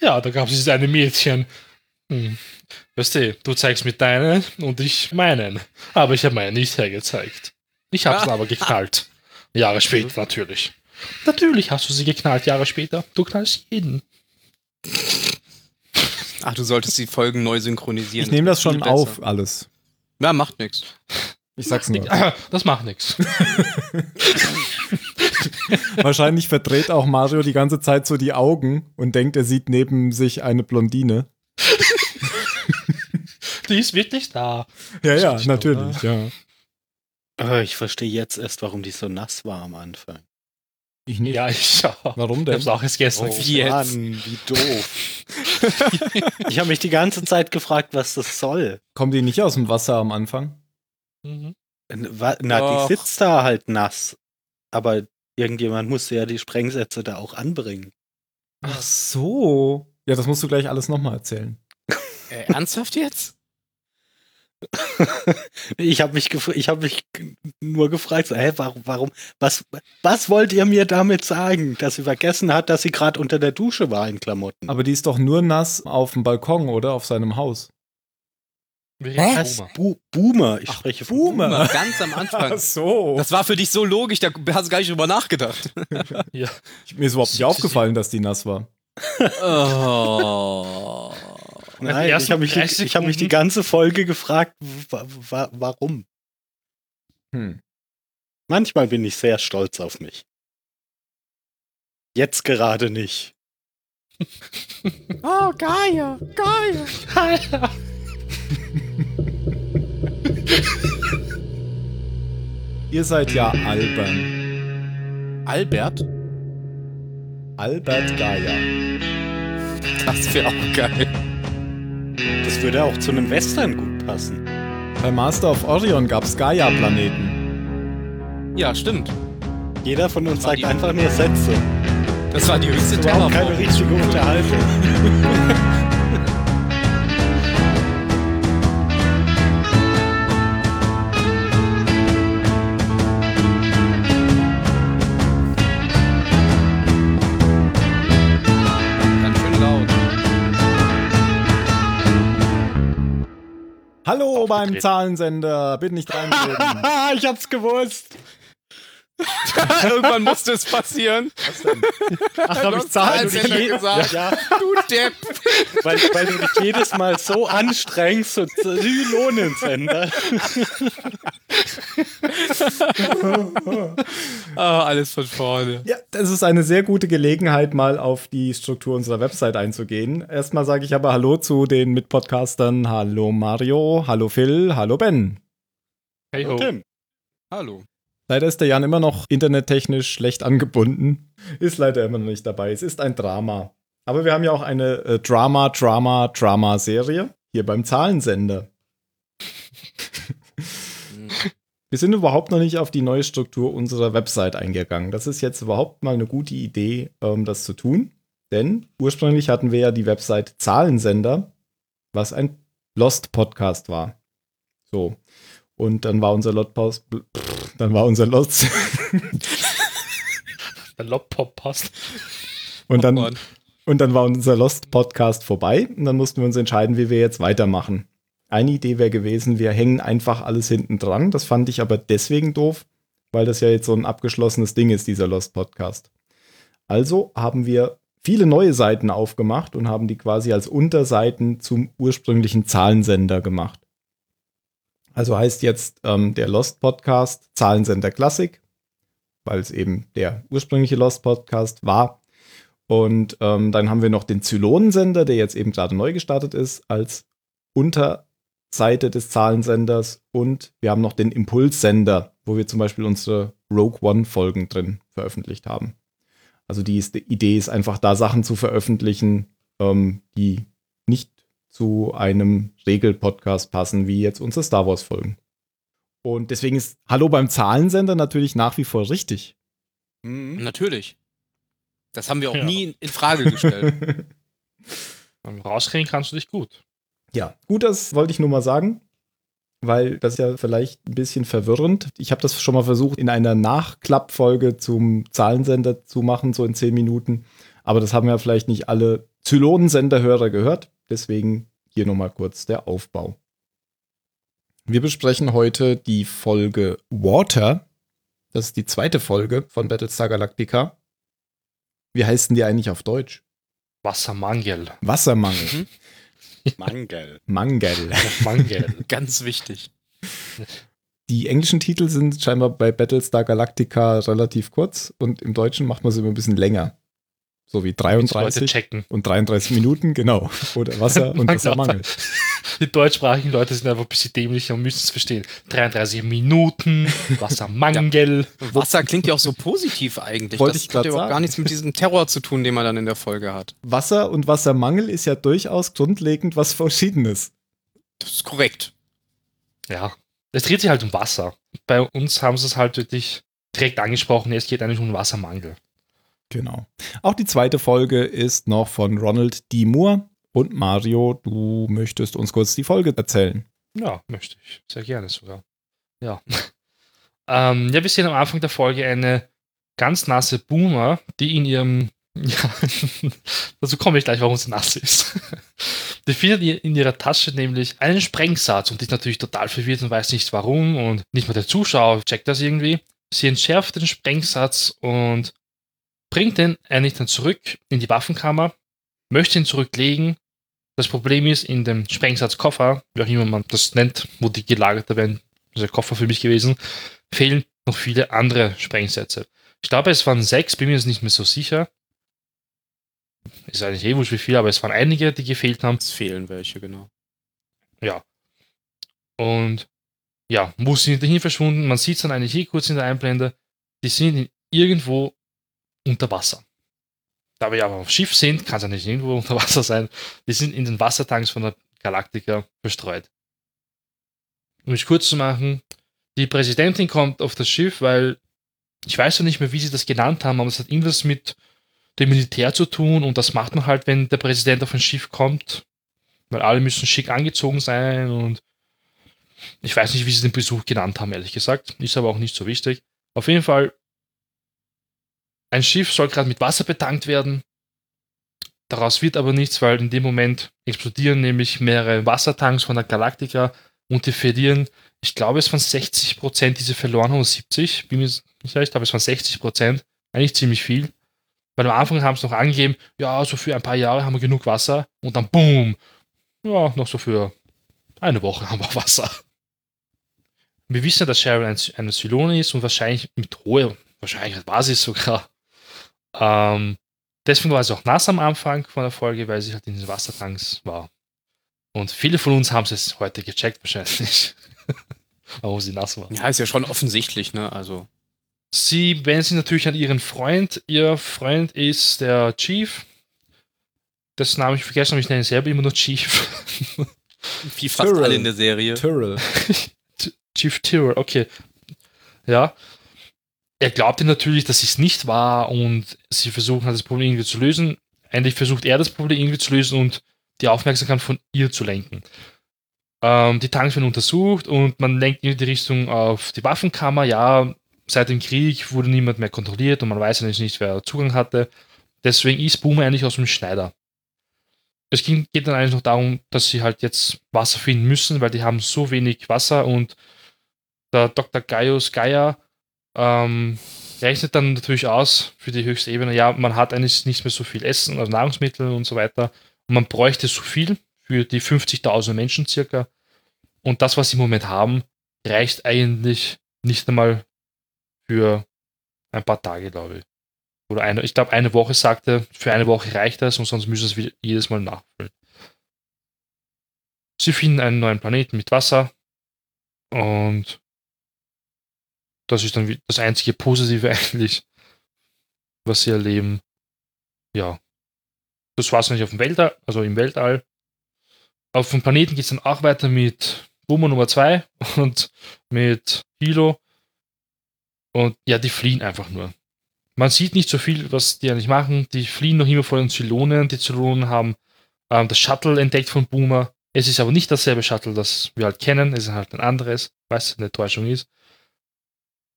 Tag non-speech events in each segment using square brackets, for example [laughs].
Ja, da gab es eine Mädchen. Hm. Weißt du, du zeigst mit deinen und ich meinen. Aber ich habe meinen nicht hergezeigt. Ich habe es [laughs] aber geknallt. Jahre später natürlich. Natürlich hast du sie geknallt, Jahre später. Du knallst jeden. Ach, du solltest die Folgen neu synchronisieren. Ich nehme das Viel schon besser. auf, alles. Ja, macht nichts. Ich sag's nur. [laughs] Das macht nichts. [laughs] [laughs] Wahrscheinlich verdreht auch Mario die ganze Zeit so die Augen und denkt, er sieht neben sich eine Blondine. [laughs] Die ist wirklich da. Ja, ja, natürlich, ja. Oh, ich verstehe jetzt erst, warum die so nass war am Anfang. Ich nicht. Ja, ich auch. Warum Ich denn? hab's auch erst gestern Oh, Wie jetzt? Mann, wie doof. [laughs] ich habe mich die ganze Zeit gefragt, was das soll. Kommen die nicht aus dem Wasser am Anfang? Mhm. Na, Och. die sitzt da halt nass. Aber irgendjemand musste ja die Sprengsätze da auch anbringen. Ach so. Ja, das musst du gleich alles nochmal erzählen. [laughs] Äh, ernsthaft jetzt? Ich habe mich, ich hab mich nur gefragt, so, hä, warum, warum, was, was wollt ihr mir damit sagen, dass sie vergessen hat, dass sie gerade unter der Dusche war in Klamotten? Aber die ist doch nur nass auf dem Balkon, oder? Auf seinem Haus. Was? Bu Boomer, ich spreche von Boomer. Mal [laughs] Ganz am Anfang. so. Das war für dich so logisch, da hast du gar nicht drüber nachgedacht. [laughs] Ja. Mir ist überhaupt nicht [laughs] aufgefallen, dass die nass war. Oh. Nein, ich habe mich, 30 die- ich hab mich die ganze Folge gefragt, wa wa warum. Hm. Manchmal bin ich sehr stolz auf mich. Jetzt gerade nicht. Oh, Gaia, Gaia. [laughs] Ihr seid ja albern. Albert? Albert Gaia. Das wäre auch geil. Das würde auch zu einem Western gut passen. Bei Master of Orion gab's Gaia-Planeten. Ja, stimmt. Jeder von uns sagt einfach nur Sätze. Das war die höchste Überhaupt keine Terraform. richtige Unterhaltung. [laughs] Hallo beim. Zahlensender. Bitte nicht [laughs] reinreden. Haha, ich hab's gewusst. [laughs] Irgendwann musste es passieren. Ach, hab ich Zahlensender gesagt. Ja, Du Depp. weil, weil du dich jedes Mal so anstrengst, so Zylonensender. [laughs] [laughs] Ah, alles von vorne. Ja, das ist eine sehr gute Gelegenheit, mal auf die Struktur unserer Website einzugehen. Erstmal sage ich aber Hallo zu den Mitpodcastern. Hallo Mario, hallo Phil, hallo Ben. Hey ho. Tim. Hallo. Leider ist der Jan immer noch internettechnisch schlecht angebunden. Ist leider immer noch nicht dabei. Es ist ein Drama. Aber wir haben ja auch eine äh, Drama, Drama, Drama-Serie hier beim Zahlensender. Wir sind überhaupt noch nicht auf die neue Struktur unserer Website eingegangen. Das ist jetzt überhaupt mal eine gute Idee, ähm, das zu tun. Denn ursprünglich hatten wir ja die Website Zahlensender, was ein Lost-Podcast war. So. Und dann war unser Lost, dann war unser Lost, [laughs] Der und dann, Popcorn. und dann war unser Lost-Podcast vorbei. Und dann mussten wir uns entscheiden, wie wir jetzt weitermachen. Eine Idee wäre gewesen, wir hängen einfach alles hinten dran. Das fand ich aber deswegen doof, weil das ja jetzt so ein abgeschlossenes Ding ist, dieser Lost Podcast. Also haben wir viele neue Seiten aufgemacht und haben die quasi als Unterseiten zum ursprünglichen Zahlensender gemacht. Also heißt jetzt ähm, der Lost Podcast Zahlensender Klassik, weil es eben der ursprüngliche Lost Podcast war. Und ähm, dann haben wir noch den Zylonensender, der jetzt eben gerade neu gestartet ist, als Unterseite des Zahlensenders. Und wir haben noch den Impulssender, wo wir zum Beispiel unsere Rogue One-Folgen drin veröffentlicht haben. Also die, ist, die Idee ist einfach da Sachen zu veröffentlichen, ähm, die nicht zu einem Regelpodcast passen, wie jetzt unsere Star Wars-Folgen. Und deswegen ist Hallo beim Zahlensender natürlich nach wie vor richtig. Mhm. Natürlich. Das haben wir auch Ja. nie in Frage gestellt. [laughs] Rauskriegen kannst du dich gut. Ja, gut, das wollte ich nur mal sagen, weil das ist ja vielleicht ein bisschen verwirrend. Ich habe das schon mal versucht, in einer Nachklappfolge zum Zahlensender zu machen, so in zehn Minuten. Aber das haben ja vielleicht nicht alle Zylonensenderhörer gehört. Deswegen hier nochmal kurz der Aufbau. Wir besprechen heute die Folge Water. Das ist die zweite Folge von Battlestar Galactica. Wie heißen die eigentlich auf Deutsch? Wassermangel. Wassermangel. [laughs] Mangel. Mangel. Mangel. [laughs] Ganz wichtig. Die englischen Titel sind scheinbar bei Battlestar Galactica relativ kurz und im Deutschen macht man sie immer ein bisschen länger. So wie Die Leute 33 checken. und 33 Minuten, genau. Oder Wasser [laughs] und Wassermangel. Die deutschsprachigen Leute sind einfach ein bisschen dämlicher und müssen es verstehen. 33 Minuten, [laughs] Wassermangel. Wasser klingt ja auch so positiv eigentlich. Wollte das ich hat ja überhaupt sagen. gar nichts mit diesem Terror zu tun, den man dann in der Folge hat. Wasser und Wassermangel ist ja durchaus grundlegend was Verschiedenes. Das ist korrekt. Ja, es dreht sich halt um Wasser. Bei uns haben sie es halt wirklich direkt angesprochen, es geht eigentlich um Wassermangel. Genau. Auch die zweite Folge ist noch von Ronald D. Moore. Und Mario, du möchtest uns kurz die Folge erzählen. Ja, möchte ich. Sehr gerne sogar. Ja. [laughs] ähm, ja, wir sehen am Anfang der Folge eine ganz nasse Boomer, die in ihrem. [laughs] Ja, dazu komme ich gleich, warum sie nass ist. [laughs] Die findet in ihrer Tasche nämlich einen Sprengsatz und ist natürlich total verwirrt und weiß nicht warum und nicht mal der Zuschauer checkt das irgendwie. Sie entschärft den Sprengsatz und bringt den eigentlich dann zurück in die Waffenkammer, möchte ihn zurücklegen. Das Problem ist, in dem Sprengsatzkoffer, wie auch immer man das nennt, wo die gelagert werden, das ist der Koffer für mich gewesen, fehlen noch viele andere Sprengsätze. Ich glaube, es waren sechs, bin mir jetzt nicht mehr so sicher. Ist eigentlich eh wurscht wie viel, aber es waren einige, die gefehlt haben. Es fehlen welche, genau. Ja. Und ja, wo sind die hin verschwunden? Man sieht es dann eigentlich hier kurz in der Einblende. Die sind irgendwo unter Wasser. Da wir aber auf Schiff sind, kann es ja nicht irgendwo [laughs] unter Wasser sein. Die sind in den Wassertanks von der Galactica verstreut. Um es kurz zu machen, die Präsidentin kommt auf das Schiff, weil ich weiß noch nicht mehr, wie sie das genannt haben, aber es hat irgendwas mit dem Militär zu tun und das macht man halt, wenn der Präsident auf ein Schiff kommt, weil alle müssen schick angezogen sein und ich weiß nicht, wie sie den Besuch genannt haben, ehrlich gesagt. Ist aber auch nicht so wichtig. Auf jeden Fall, ein Schiff soll gerade mit Wasser betankt werden. Daraus wird aber nichts, weil in dem Moment explodieren nämlich mehrere Wassertanks von der Galactica und die verlieren, ich glaube, es waren 60 Prozent, die sie verloren haben, oder 70, bin mir nicht ich glaube, es waren 60 Prozent, eigentlich ziemlich viel. Weil am Anfang haben sie noch angegeben, ja, so für ein paar Jahre haben wir genug Wasser und dann boom, ja, noch so für eine Woche haben wir [laughs] Wasser. Wir wissen ja, dass Sharon ein, eine Zylone ist und wahrscheinlich mit hoher Wahrscheinlichkeit es sogar. Ähm, deswegen war sie auch nass am Anfang von der Folge, weil sie halt in den Wassertanks war. Und viele von uns haben es heute gecheckt, wahrscheinlich. [laughs] Warum sie nass war. Ja, ist ja schon offensichtlich, ne? Also. Sie wendet sich natürlich an ihren Freund. Ihr Freund ist der Chief. Das Name ich vergessen, aber ich nenne ihn selber immer nur Chief. [laughs] Wie fast Tyrrell. alle in der Serie. Tyrrell. [laughs] Chief Tyrrell, okay. Ja. Er glaubte natürlich, dass es nicht war und sie versuchen das Problem irgendwie zu lösen. Endlich versucht er das Problem irgendwie zu lösen und die Aufmerksamkeit von ihr zu lenken. Ähm, die Tanks werden untersucht und man lenkt in die Richtung auf die Waffenkammer. Ja, seit dem Krieg wurde niemand mehr kontrolliert und man weiß eigentlich nicht, wer Zugang hatte. Deswegen ist Boomer eigentlich aus dem Schneider. Es ging, geht dann eigentlich noch darum, dass sie halt jetzt Wasser finden müssen, weil die haben so wenig Wasser und der Dr. Gaius Gaia ähm, rechnet dann natürlich aus für die höchste Ebene, ja, man hat eigentlich nicht mehr so viel Essen, also Nahrungsmittel und so weiter. Und man bräuchte so viel für die 50.000 Menschen circa. Und das, was sie im Moment haben, reicht eigentlich nicht einmal für ein paar Tage, glaube ich. Oder eine, ich glaube, eine Woche sagte, für eine Woche reicht das und sonst müssen sie es jedes Mal nachfüllen. Sie finden einen neuen Planeten mit Wasser und das ist dann das einzige Positive [laughs] eigentlich, was sie erleben. Ja. Das war es nicht auf dem Weltall, also im Weltall. Auf dem Planeten geht es dann auch weiter mit Boomer Nummer 2 [laughs] und mit Hilo. Und ja, die fliehen einfach nur. Man sieht nicht so viel, was die eigentlich machen. Die fliehen noch immer vor den Zylonen. Die Zylonen haben ähm, das Shuttle entdeckt von Boomer. Es ist aber nicht dasselbe Shuttle, das wir halt kennen. Es ist halt ein anderes, was eine Täuschung ist.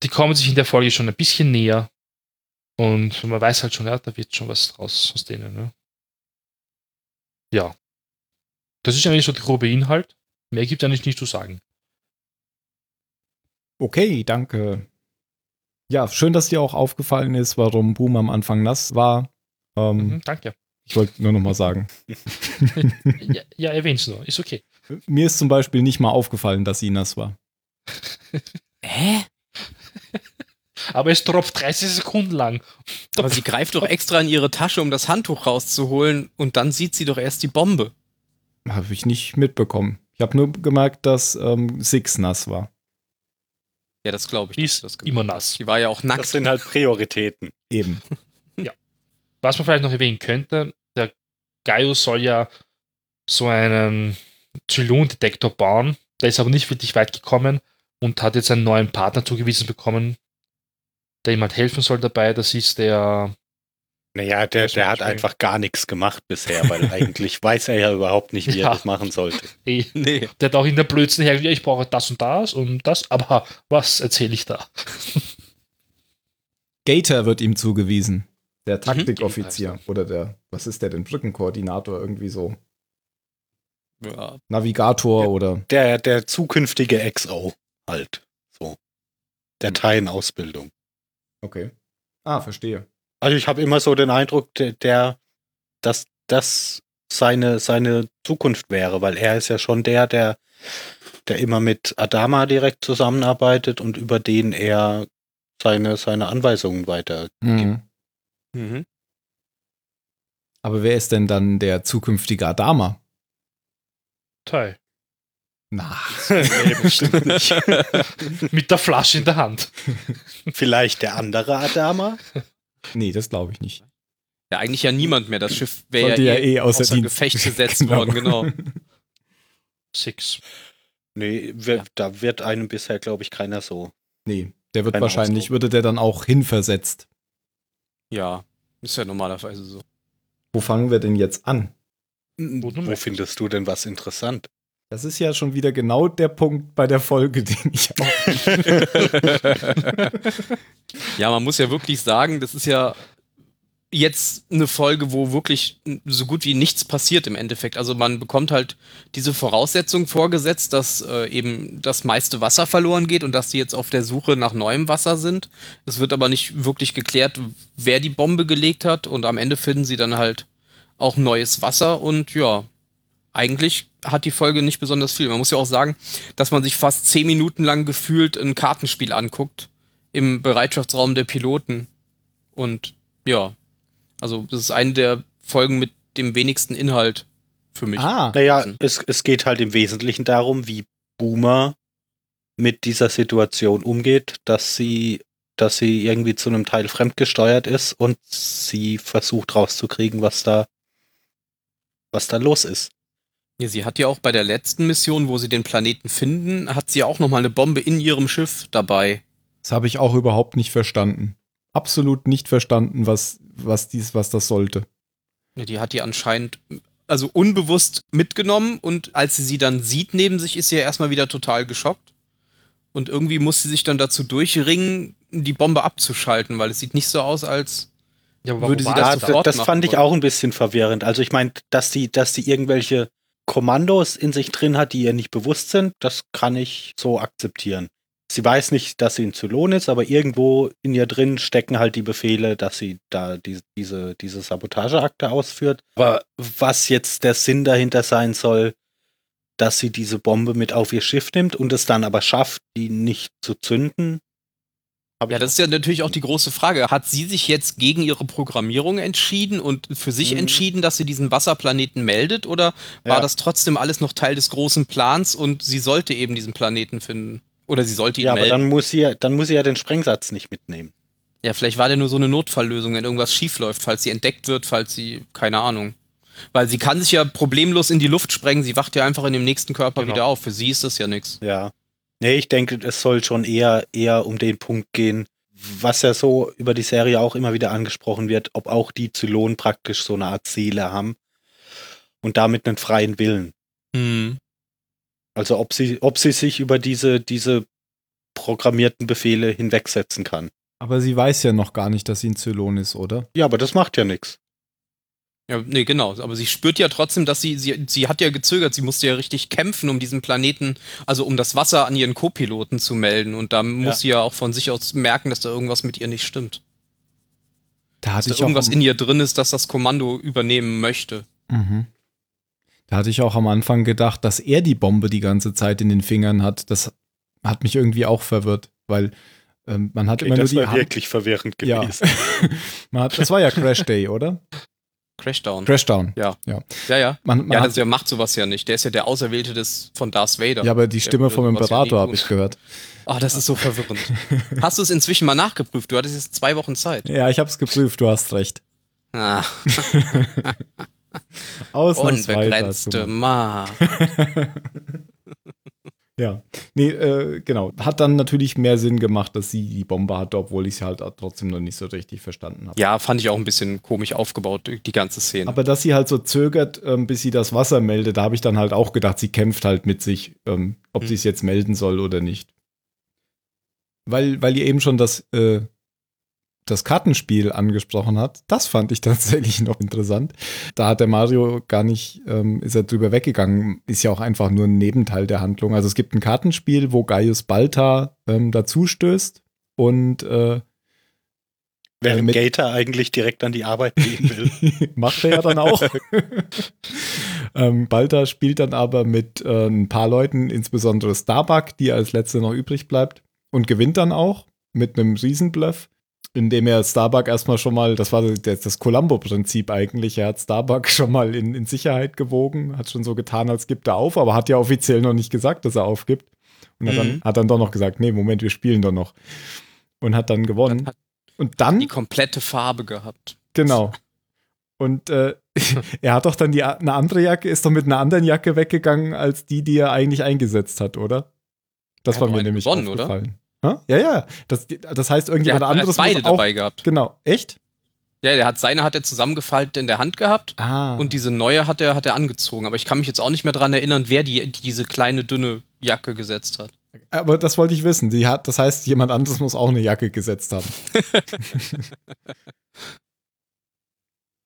Die kommen sich in der Folge schon ein bisschen näher. Und man weiß halt schon, ja, da wird schon was draus aus denen. Ne? ja. Das ist eigentlich so der grobe Inhalt. Mehr gibt eigentlich nicht zu sagen. Okay, danke. Ja, schön, dass dir auch aufgefallen ist, warum Boom am Anfang nass war. Ähm, Mhm, danke. Ich wollte nur noch mal sagen. [laughs] ja, ja erwähn's nur. Ist okay. Mir ist zum Beispiel nicht mal aufgefallen, dass sie nass war. Hä? [laughs] Aber es tropft 30 Sekunden lang. Aber sie greift doch extra in ihre Tasche, um das Handtuch rauszuholen und dann sieht sie doch erst die Bombe. Habe ich nicht mitbekommen. Ich habe nur gemerkt, dass ähm, Six nass war. Ja, das glaube ich. Die ist das immer nass. Die war ja auch Das nackt. sind halt Prioritäten. Eben. [laughs] Was man vielleicht noch erwähnen könnte, der Gaius soll ja so einen Zylon-Detektor bauen. Der ist aber nicht wirklich weit gekommen und hat jetzt einen neuen Partner zugewiesen bekommen, der ihm halt helfen soll dabei. Das ist der. Naja, der, der hat einfach gar nichts gemacht bisher, weil [laughs] eigentlich weiß er ja überhaupt nicht, wie Ja. er das machen sollte. [laughs] eh, Nee. Der hat auch in der Blödsinn her, ja, ich brauche das und das und das, aber was erzähle ich da? [laughs] Gator wird ihm zugewiesen. Der Mhm. Taktikoffizier. Oder der, was ist der denn? Brückenkoordinator, irgendwie so. Ja. Navigator Ja. oder. Der, der zukünftige XO halt. So. Der Teil in Ausbildung. Okay. Ah, verstehe. Also ich habe immer so den Eindruck, der, der dass das seine, seine Zukunft wäre, weil er ist ja schon der, der, der immer mit Adama direkt zusammenarbeitet und über den er seine, seine Anweisungen weiter. Mhm. Mhm. Aber wer ist denn dann der zukünftige Adama? Toll. Na, nee, bestimmt nicht. [laughs] Mit der Flasche in der Hand. Vielleicht der andere Adama? nee, das glaube ich nicht. Ja, eigentlich ja niemand mehr. Das Schiff wäre ja, ja eh eh außer außer. Gefecht gesetzt [laughs] worden, genau. Six. Nee, wir, Ja. da wird einem bisher, glaube ich, keiner so. Nee, der wird wahrscheinlich, Ausdruck. würde der dann auch hinversetzt. Ja, ist ja normalerweise so. Wo fangen wir denn jetzt an? Wo Wo findest du denn was interessant? Das ist ja schon wieder genau der Punkt bei der Folge, [laughs] den ich auch. Ja, man muss ja wirklich sagen, das ist ja jetzt eine Folge, wo wirklich so gut wie nichts passiert im Endeffekt. Also man bekommt halt diese Voraussetzung vorgesetzt, dass äh, eben das meiste Wasser verloren geht und dass die jetzt auf der Suche nach neuem Wasser sind. Es wird aber nicht wirklich geklärt, wer die Bombe gelegt hat und am Ende finden sie dann halt auch neues Wasser und ja, eigentlich hat die Folge nicht besonders viel. Man muss ja auch sagen, dass man sich fast zehn Minuten lang gefühlt ein Kartenspiel anguckt im Bereitschaftsraum der Piloten. Und ja, also das ist eine der Folgen mit dem wenigsten Inhalt für mich. ah, Naja, es, es geht halt im Wesentlichen darum, wie Boomer mit dieser Situation umgeht, dass sie, dass sie irgendwie zu einem Teil fremdgesteuert ist und sie versucht rauszukriegen, was da, was da los ist. Ja, sie hat ja auch bei der letzten Mission, wo sie den Planeten finden, hat sie auch nochmal eine Bombe in ihrem Schiff dabei. das habe ich auch überhaupt nicht verstanden. Absolut nicht verstanden, was, was dies, was das sollte. Ja, die hat die anscheinend also unbewusst mitgenommen und als sie sie dann sieht neben sich, ist sie ja erstmal wieder total geschockt. Und irgendwie muss sie sich dann dazu durchringen, die Bombe abzuschalten, weil es sieht nicht so aus, als Ja, Würde sie das Ja, sofort das machen fand ich auch ein bisschen verwirrend. Also ich meine, dass die, dass die irgendwelche Kommandos in sich drin hat, die ihr nicht bewusst sind, das kann ich so akzeptieren. Sie weiß nicht, dass sie ein Zylon ist, aber irgendwo in ihr drin stecken halt die Befehle, dass sie da die, diese, diese Sabotageakte ausführt. Aber was jetzt der Sinn dahinter sein soll, dass sie diese Bombe mit auf ihr Schiff nimmt und es dann aber schafft, die nicht zu zünden. Ja, das ist ja natürlich auch die große Frage. Hat sie sich jetzt gegen ihre Programmierung entschieden und für sich Mhm. entschieden, dass sie diesen Wasserplaneten meldet? Oder war Ja. das trotzdem alles noch Teil des großen Plans und sie sollte eben diesen Planeten finden? Oder sie sollte ihn ja, aber melden? dann muss sie ja, dann muss sie ja den Sprengsatz nicht mitnehmen. ja, vielleicht war der nur so eine Notfalllösung, wenn irgendwas schiefläuft, falls sie entdeckt wird, falls sie, keine Ahnung. Weil sie kann sich ja problemlos in die Luft sprengen, sie wacht ja einfach in dem nächsten Körper Genau. wieder auf. Für sie ist das ja nichts. Ja. Nee, ich denke, es soll schon eher, eher um den Punkt gehen, was ja so über die Serie auch immer wieder angesprochen wird, ob auch die Zylonen praktisch so eine Art Seele haben und damit einen freien Willen. Hm. Also ob sie, ob sie sich über diese, diese programmierten Befehle hinwegsetzen kann. Aber sie weiß ja noch gar nicht, dass sie ein Zylon ist, oder? Ja, aber das macht ja nichts. Ja, nee, genau. Aber sie spürt ja trotzdem, dass sie, sie, sie hat ja gezögert, sie musste ja richtig kämpfen, um diesen Planeten, also um das Wasser an ihren Co-Piloten zu melden. Und da muss Ja. sie ja auch von sich aus merken, dass da irgendwas mit ihr nicht stimmt. Da Dass hatte da ich auch irgendwas am- in ihr drin ist, dass das Kommando übernehmen möchte. Mhm. Da hatte ich auch am Anfang gedacht, dass er die Bombe die ganze Zeit in den Fingern hat. Das hat mich irgendwie auch verwirrt, weil ähm, man hat Okay, immer nur das die war Hand. wirklich verwirrend Ja. gewesen. [laughs] Man hat, das war ja Crash Day, oder? Crashdown. Crashdown. Ja. Ja. Ja, ja. Man, man Ja, das, der macht sowas ja nicht. Der ist ja der Auserwählte des, von Darth Vader. ja, aber die Stimme vom ja Imperator habe tun. ich gehört. Ah, das ist so verwirrend. [laughs] Hast du es inzwischen mal nachgeprüft? Du hattest jetzt zwei Wochen Zeit. Ja, ich habe es geprüft, du hast recht. Ah, [laughs] Ausnahmsweise. hast [laughs] du unbegrenzte mal. Macht. Ja, nee, äh, genau. Hat dann natürlich mehr Sinn gemacht, dass sie die Bombe hatte, obwohl ich sie halt trotzdem noch nicht so richtig verstanden habe. Ja, fand ich auch ein bisschen komisch aufgebaut, die ganze Szene. Aber dass sie halt so zögert, ähm, bis sie das Wasser meldet, da habe ich dann halt auch gedacht, sie kämpft halt mit sich, ähm, ob Hm. sie es jetzt melden soll oder nicht. Weil, weil ihr eben schon das, äh, das Kartenspiel angesprochen hat, das fand ich [laughs] tatsächlich noch interessant. Da hat der Mario gar nicht, ähm, ist er drüber weggegangen, ist ja auch einfach nur ein Nebenteil der Handlung. Also es gibt ein Kartenspiel, wo Gaius Balta ähm, dazustößt und äh, Während mit- Gator eigentlich direkt an die Arbeit gehen will. [laughs] Macht er ja dann auch. [laughs] ähm, Balta spielt dann aber mit äh, ein paar Leuten, insbesondere Starbuck, die als letzte noch übrig bleibt, und gewinnt dann auch mit einem Riesenbluff, indem er Starbuck erstmal schon mal, das war das, das Columbo-Prinzip eigentlich, er hat Starbuck [laughs] schon mal in, in Sicherheit gewogen, hat schon so getan, als gibt er auf, aber hat ja offiziell noch nicht gesagt, dass er aufgibt. Und hat, dann, Mhm. hat dann doch noch gesagt, nee, Moment, wir spielen doch noch. Und hat dann gewonnen. Hat und dann die komplette Farbe gehabt. Genau. Und äh, [laughs] er hat doch dann die, eine andere Jacke, ist doch mit einer anderen Jacke weggegangen, als die, die er eigentlich eingesetzt hat, oder? Das Er war mir nämlich gewonnen, oder? aufgefallen. Hä? Ja, ja. Das, das heißt, Der irgendjemand hat anderes beide muss auch, dabei gehabt. Genau. Echt? Ja, der hat seine hat er zusammengefaltet in der Hand gehabt Ah. und diese neue hat er, hat er angezogen. Aber ich kann mich jetzt auch nicht mehr dran erinnern, wer die, diese kleine, dünne Jacke gesetzt hat. aber das wollte ich wissen. Die hat, das heißt, jemand anderes muss auch eine Jacke gesetzt haben. [laughs]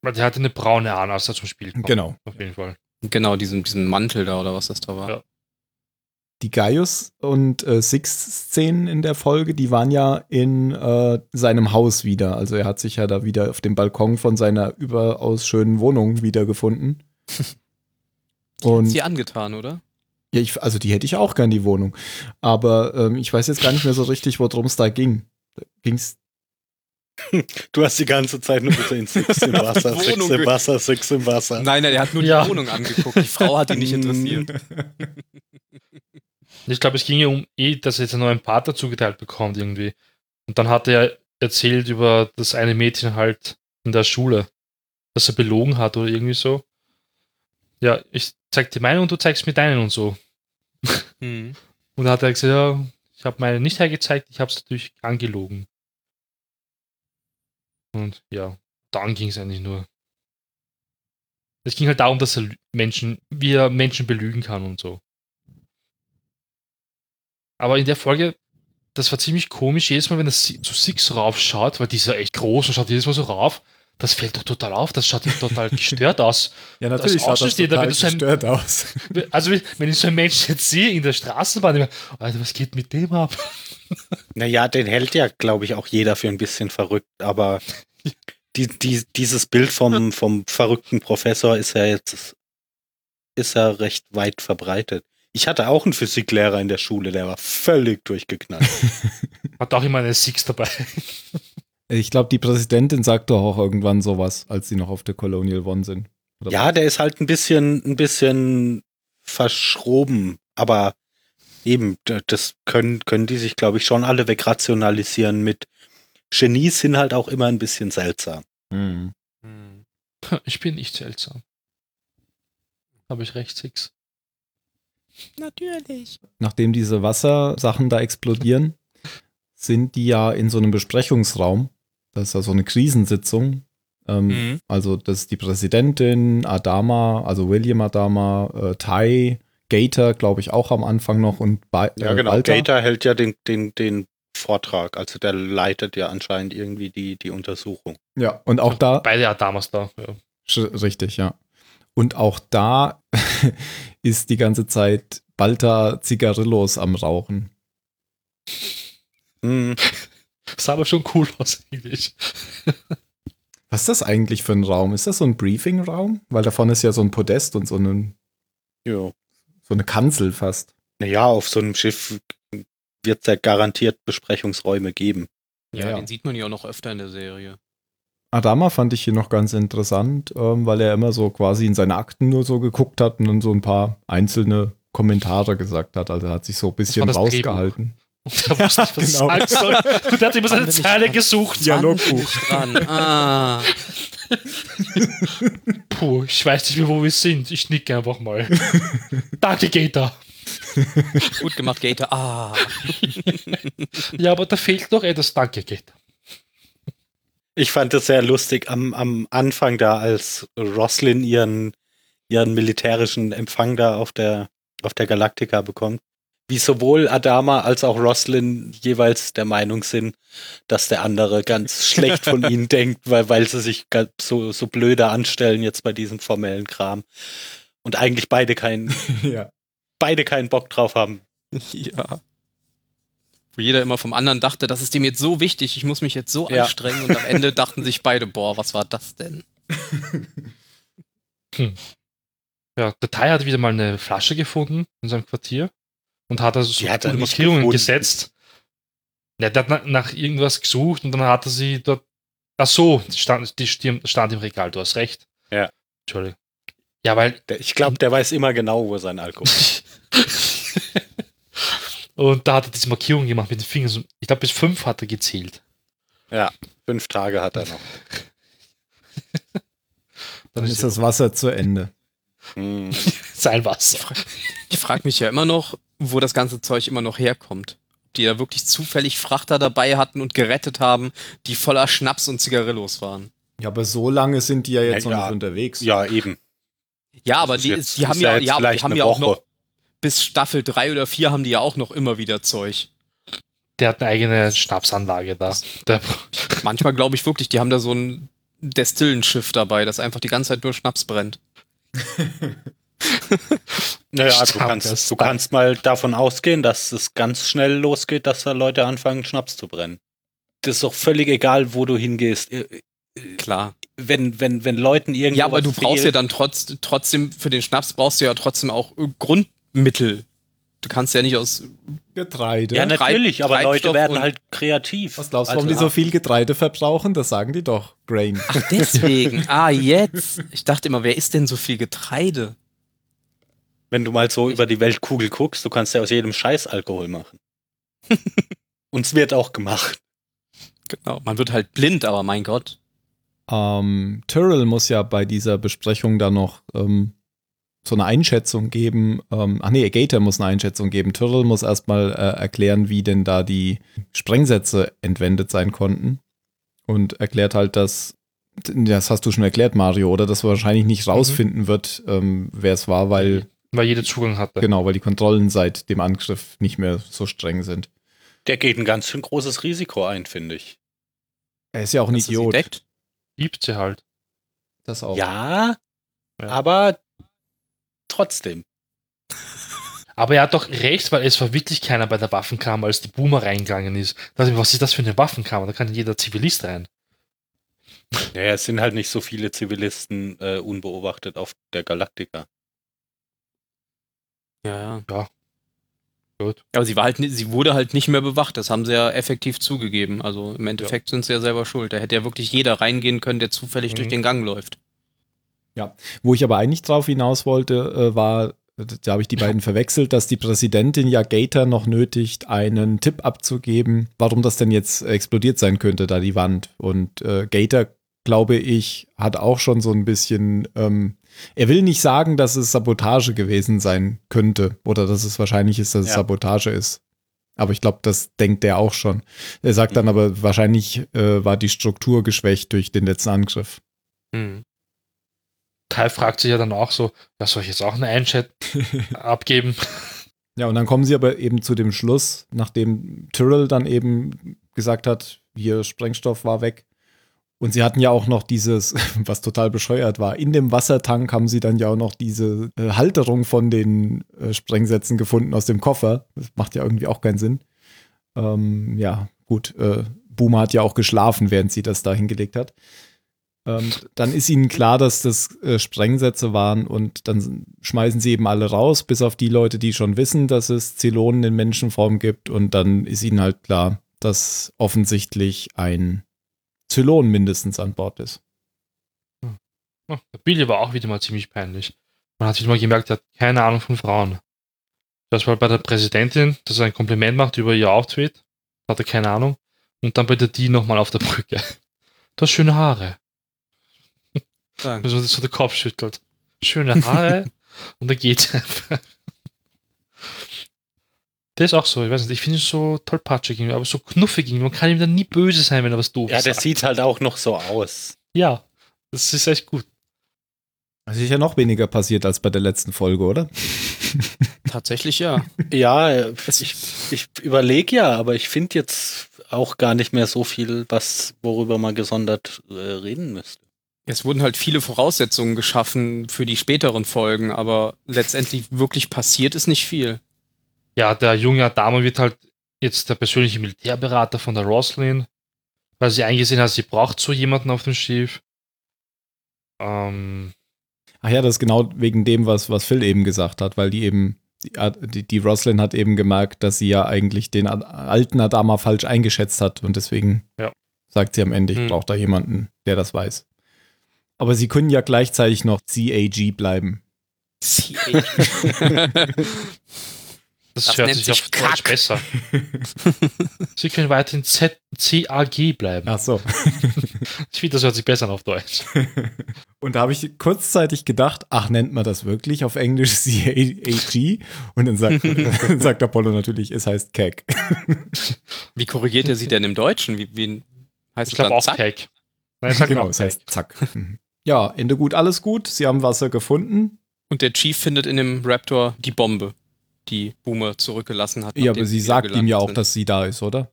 Weil der hatte eine braune an, als er zum Spiel kam. Genau. Auf jeden Fall. Genau, diesen, diesen Mantel da oder was das da war. Ja. Die Gaius und äh, Six-Szenen in der Folge, die waren ja in äh, seinem Haus wieder. Also er hat sich ja da wieder auf dem Balkon von seiner überaus schönen Wohnung wiedergefunden. Hat Und sie angetan, oder? ja, ich, also die hätte ich auch gern, die Wohnung. Aber ähm, ich weiß jetzt gar nicht mehr so richtig, worum es da ging. Ging's. Du hast die ganze Zeit nur gesehen, Six im [laughs] Wasser, Wohnung im Wasser, Six im Wasser. Nein, nein, er hat nur Ja. die Wohnung angeguckt. Die Frau hat ihn nicht [laughs] interessiert. Ich glaube, es ging ja um eh, dass er jetzt einen neuen Partner zugeteilt bekommt irgendwie. Und dann hat er erzählt über das eine Mädchen halt in der Schule, dass er belogen hat oder irgendwie so. Ja, ich zeig dir meine und du zeigst mir deinen und so. Hm. Und dann hat er gesagt, ja, ich habe meine nicht hergezeigt, ich habe es natürlich angelogen. Und ja, dann ging es eigentlich nur. Es ging halt darum, dass er Menschen, wie er Menschen belügen kann und so. Aber in der Folge, das war ziemlich komisch, jedes Mal, wenn er zu Six raufschaut, weil die ist ja echt groß und schaut jedes Mal so rauf, das fällt doch total auf, das schaut ihm total [laughs] gestört aus. Ja, natürlich schaut das total total gestört aus. [laughs] Also, wenn ich so einen Menschen jetzt sehe in der Straßenbahn, ich mir, Alter, was geht mit dem ab? Naja, den hält ja, glaube ich, auch jeder für ein bisschen verrückt, aber die, die, dieses Bild vom, [laughs] vom verrückten Professor ist ja jetzt ist ja recht weit verbreitet. Ich hatte auch einen Physiklehrer in der Schule, der war völlig durchgeknallt. [laughs] Hat auch immer eine Six dabei. [laughs] Ich glaube, die Präsidentin sagt doch auch irgendwann sowas, als sie noch auf der Colonial One sind. Oder ja, der ist halt ein bisschen, ein bisschen verschroben, aber eben, das können, können die sich, glaube ich, schon alle wegrationalisieren mit Genies sind halt auch immer ein bisschen seltsam. Mhm. Hm. [laughs] Ich bin nicht seltsam. Habe ich recht, Six? Natürlich. Nachdem diese Wassersachen da explodieren, [laughs] sind die ja in so einem Besprechungsraum. Das ist ja so eine Krisensitzung. Ähm, Mhm. Also, das ist die Präsidentin, Adama, also William Adama, äh, Tai, Gator, glaube ich, auch am Anfang noch und ba Ja, äh, genau. Balta. Gator hält ja den, den, den Vortrag, also der leitet ja anscheinend irgendwie die, die Untersuchung. Ja, und auch da, Beide ja damals da. Ja. Richtig, ja. Und auch da [laughs] ist die ganze Zeit Balta Zigarillos am Rauchen. Hm. [laughs] Sah aber schon cool aus, eigentlich. [laughs] Was ist das eigentlich für ein Raum? Ist das so ein Briefing-Raum? Weil davon ist ja so ein Podest und so, einen, Jo. So eine Kanzel fast. Naja, auf so einem Schiff wird es ja garantiert Besprechungsräume geben. Ja, Ja. den sieht man ja auch noch öfter in der Serie. Adama fand ich hier noch ganz interessant, ähm, weil er immer so quasi in seine Akten nur so geguckt hat und dann so ein paar einzelne Kommentare gesagt hat. Also er hat sich so ein bisschen rausgehalten. [laughs] Und er wusste nicht, was [laughs] Genau. sagen soll. Und er hat immer seine Zeile gesucht. Dialogbuch. Dran. Ah. [laughs] Puh, ich weiß nicht mehr, wo wir sind. Ich nicke einfach mal. Danke, Gator. Gut gemacht, Gator. Ah. Ja, aber da fehlt noch etwas. Danke, Gator. Ich fand es sehr lustig am, am Anfang da, als Roslin ihren, ihren militärischen Empfang da auf der, auf der Galaktika bekommt. Wie sowohl Adama als auch Roslin jeweils der Meinung sind, dass der andere ganz [laughs] schlecht von ihnen denkt, weil, weil sie sich so, so blöde anstellen jetzt bei diesem formellen Kram. Und eigentlich beide keinen, [laughs] ja. beide keinen Bock drauf haben. Ja. Wo jeder immer vom anderen dachte, das ist dem jetzt so wichtig, ich muss mich jetzt so Ja. anstrengen. Und am Ende dachten sich beide, boah, was war das denn? [laughs] Ja, der Tai hat wieder mal eine Flasche gefunden in seinem Quartier und hat also so Die hat er Markierungen gefunden. gesetzt. Ja, der hat nach, nach irgendwas gesucht und dann hat er sie dort. Ach so, die stand, die stirn- stand im Regal, du hast recht. Ja. Entschuldigung. Ja, weil. Ich glaube, der weiß immer genau, wo sein Alkohol ist. [laughs] und da hat er diese Markierung gemacht mit den Fingern. Ich glaube, bis fünf hat er gezählt. Fünf Tage hat er noch. Dann ist das Wasser zu Ende. [laughs] Sein Wasser. Ich frage mich ja immer noch, wo das ganze Zeug immer noch herkommt. Ob die da wirklich zufällig Frachter dabei hatten und gerettet haben, die voller Schnaps und Zigarillos waren. Ja, aber so lange sind die ja jetzt Ja, noch ja. nicht unterwegs. Ja, eben. Ja, aber die, jetzt- die haben ja, ja, die haben ja auch noch bis Staffel 3 oder 4 haben die ja auch noch immer wieder Zeug. Der hat eine eigene Schnapsanlage da. Der, Manchmal glaube ich wirklich, die haben da so ein Destillenschiff dabei, das einfach die ganze Zeit nur Schnaps brennt. [laughs] [laughs] Naja, du Stark, kannst, du kannst mal davon ausgehen, dass es ganz schnell losgeht, dass da Leute anfangen, Schnaps zu brennen. Das ist doch völlig egal, wo du hingehst. Äh, Klar. Wenn, wenn, wenn Leuten irgendwo Ja, aber du brauchst ja dann trotz, trotzdem, für den Schnaps brauchst du ja trotzdem auch äh, Grundmittel. Du kannst ja nicht aus. Getreide. Ja, natürlich, aber Leute Treibstoff werden und- halt kreativ. Was glaubst du, warum Also, die so viel Getreide verbrauchen? Das sagen die doch. Grain. Ach, deswegen. [laughs] ah, jetzt. Ich dachte immer, wer isst denn so viel Getreide? Wenn du mal so über die Weltkugel guckst, du kannst ja aus jedem Scheiß Alkohol machen. [laughs] Und es wird auch gemacht. Genau. Man wird halt blind, aber mein Gott. Ähm, Tyrrell muss ja bei dieser Besprechung dann noch ähm, so eine Einschätzung geben. Ähm, ach nee, Gator muss eine Einschätzung geben. Tyrrell muss erstmal äh, erklären, wie denn da die Sprengsätze entwendet sein konnten. Und erklärt halt, dass, das hast du schon erklärt, Mario, oder dass man wahrscheinlich nicht rausfinden wird, ähm, wer es war, weil, weil jeder Zugang hatte. genau, weil die Kontrollen seit dem Angriff nicht mehr so streng sind. Der geht ein ganz schön großes Risiko ein, finde ich. Er ist ja auch ein Dass er sie Idiot. deckt. Liebt sie halt. Das auch. Ja, Ja. aber trotzdem. Aber er hat doch recht, weil es war wirklich keiner bei der Waffenkammer, als die Boomer reingegangen ist. Da dachte ich, was ist das für eine Waffenkammer? Da kann jeder Zivilist rein. Ja, es sind halt nicht so viele Zivilisten äh, unbeobachtet auf der Galaktika. Ja, ja. Ja. Gut. Aber sie war halt, sie wurde halt nicht mehr bewacht. Das haben sie ja effektiv zugegeben. Also im Endeffekt sind sie ja selber schuld. Da hätte ja wirklich jeder reingehen können, der zufällig Mhm. durch den Gang läuft. Wo ich aber eigentlich drauf hinaus wollte, äh, war, da habe ich die beiden [laughs] verwechselt, dass die Präsidentin ja Gator noch nötigt, einen Tipp abzugeben, warum das denn jetzt explodiert sein könnte, da die Wand. Und äh, Gator, glaube ich, hat auch schon so ein bisschen, ähm, er will nicht sagen, dass es Sabotage gewesen sein könnte oder dass es wahrscheinlich ist, dass es Ja. Sabotage ist. Aber ich glaube, das denkt er auch schon. Er sagt dann Mhm. aber, wahrscheinlich äh, war die Struktur geschwächt durch den letzten Angriff. Mhm. Kai fragt sich ja dann auch so, ja, soll ich jetzt auch eine Einschätzung [laughs] abgeben? Ja, und dann kommen sie aber eben zu dem Schluss, nachdem Tyrrell dann eben gesagt hat, hier Sprengstoff war weg Und sie hatten ja auch noch dieses, [laughs] was total bescheuert war, in dem Wassertank haben sie dann ja auch noch diese äh, Halterung von den äh, Sprengsätzen gefunden aus dem Koffer. Das macht ja irgendwie auch keinen Sinn. Ähm, ja, gut, äh, Boomer hat ja auch geschlafen, während sie das da hingelegt hat. Ähm, dann ist ihnen klar, dass das äh, Sprengsätze waren und dann schmeißen sie eben alle raus, bis auf die Leute, die schon wissen, dass es Zylonen in Menschenform gibt. Und dann ist ihnen halt klar, dass offensichtlich ein Zylon mindestens an Bord ist. Der Billy war auch wieder mal ziemlich peinlich. Man hat wieder mal gemerkt, er hat keine Ahnung von Frauen. Das war bei der Präsidentin, dass er ein Kompliment macht über ihr Auftritt, hat er keine Ahnung. Und dann bei der die nochmal auf der Brücke. [laughs] Du hast schöne Haare. Danke. So, so der Kopf schüttelt. Schöne Haare [laughs] und er geht einfach. Der ist auch so, ich weiß nicht, ich finde ihn so tollpatschig, irgendwie, aber so knuffig. irgendwie. Man kann ihm dann nie böse sein, wenn er was doof Ja, der sagt. sieht halt auch noch so aus. Ja, das ist echt gut. Es ist ja noch weniger passiert als bei der letzten Folge, oder? [laughs] Tatsächlich ja. Ja, ich, ich überlege ja, aber ich finde jetzt auch gar nicht mehr so viel, was, worüber man gesondert äh, reden müsste. Es wurden halt viele Voraussetzungen geschaffen für die späteren Folgen, aber letztendlich wirklich passiert ist nicht viel. Ja, der junge Adama wird halt jetzt der persönliche Militärberater von der Roslyn, weil sie eingesehen hat, sie braucht so jemanden auf dem Schiff. Ähm, Ach ja, das ist genau wegen dem, was, was Phil eben gesagt hat, weil die eben, die, die, Roslyn hat eben gemerkt, dass sie ja eigentlich den alten Adama falsch eingeschätzt hat und deswegen Ja. sagt sie am Ende, ich Hm. brauche da jemanden, der das weiß. Aber sie können ja gleichzeitig noch CAG bleiben. [laughs] das, Das hört nennt sich sich auf Deutsch Kack. besser. [laughs] sie können weiterhin Z CAG bleiben. Ach so. [laughs] Ich finde, das hört sich besser an auf Deutsch. [laughs] Und da habe ich kurzzeitig gedacht, ach, nennt man das wirklich auf Englisch CAG? Und dann sagt, dann sagt Apollo natürlich, es heißt CAG. Wie korrigiert er sie denn im Deutschen? Wie, wie heißt Ich glaube auch Zack? Cake. Nein, genau, auch es heißt Zack. Ja, Ende gut, alles gut. Sie haben Wasser gefunden. Und der Chief findet in dem Raptor die Bombe, die Boomer zurückgelassen hat. Ja, aber sie sagt ihm ja auch, sind. dass sie da ist, oder?